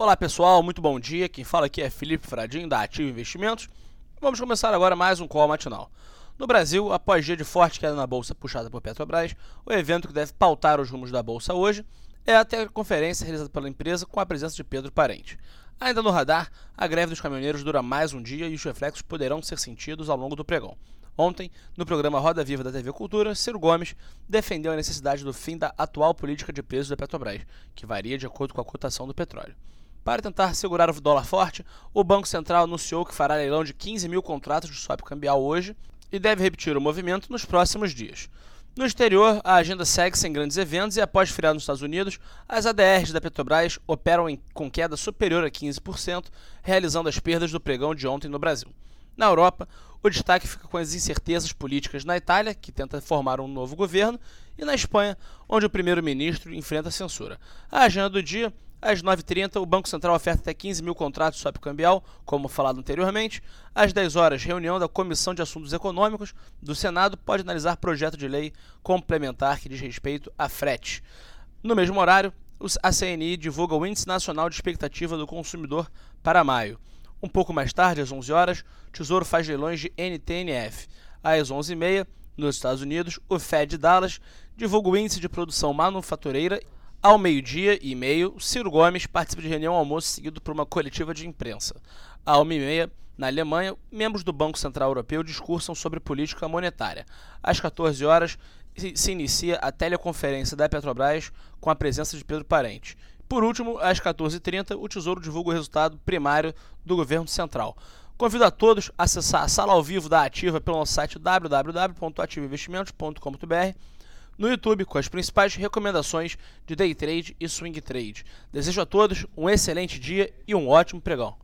Olá pessoal, muito bom dia. Quem fala aqui é Felipe Fradinho da Ativo Investimentos. Vamos começar agora mais um call matinal. No Brasil, após dia de forte queda na bolsa puxada por Petrobras, o evento que deve pautar os rumos da bolsa hoje é a teleconferência realizada pela empresa com a presença de Pedro Parente. Ainda no radar, a greve dos caminhoneiros dura mais um dia e os reflexos poderão ser sentidos ao longo do pregão. Ontem, no programa Roda Viva da TV Cultura, Ciro Gomes defendeu a necessidade do fim da atual política de preços da Petrobras, que varia de acordo com a cotação do petróleo. Para tentar segurar o dólar forte, o Banco Central anunciou que fará leilão de 15 mil contratos de swap cambial hoje e deve repetir o movimento nos próximos dias. No exterior, a agenda segue sem grandes eventos e, após feriado nos Estados Unidos, as ADRs da Petrobras operam em, com queda superior a 15%, realizando as perdas do pregão de ontem no Brasil. Na Europa, o destaque fica com as incertezas políticas na Itália, que tenta formar um novo governo, e na Espanha, onde o primeiro-ministro enfrenta censura. A agenda do dia às 9h30, o Banco Central oferta até 15 mil contratos swap cambial, como falado anteriormente. Às 10 horas, reunião da Comissão de Assuntos Econômicos do Senado pode analisar projeto de lei complementar que diz respeito a frete. No mesmo horário, a CNI divulga o Índice Nacional de Expectativa do Consumidor para maio. Um pouco mais tarde, às 11 horas, o Tesouro faz leilões de NTNF. Às 11h30, nos Estados Unidos, o Fed Dallas divulga o Índice de Produção Manufatureira ao meio-dia e meio, Ciro Gomes participa de reunião almoço seguido por uma coletiva de imprensa. À uma e meia, na Alemanha, membros do Banco Central Europeu discursam sobre política monetária. Às 14 horas, se inicia a teleconferência da Petrobras com a presença de Pedro Parente. Por último, às 14h30, o Tesouro divulga o resultado primário do governo central. Convido a todos a acessar a sala ao vivo da Ativa pelo nosso site www.ativainvestimentos.com.br no YouTube com as principais recomendações de day trade e swing trade. Desejo a todos um excelente dia e um ótimo pregão.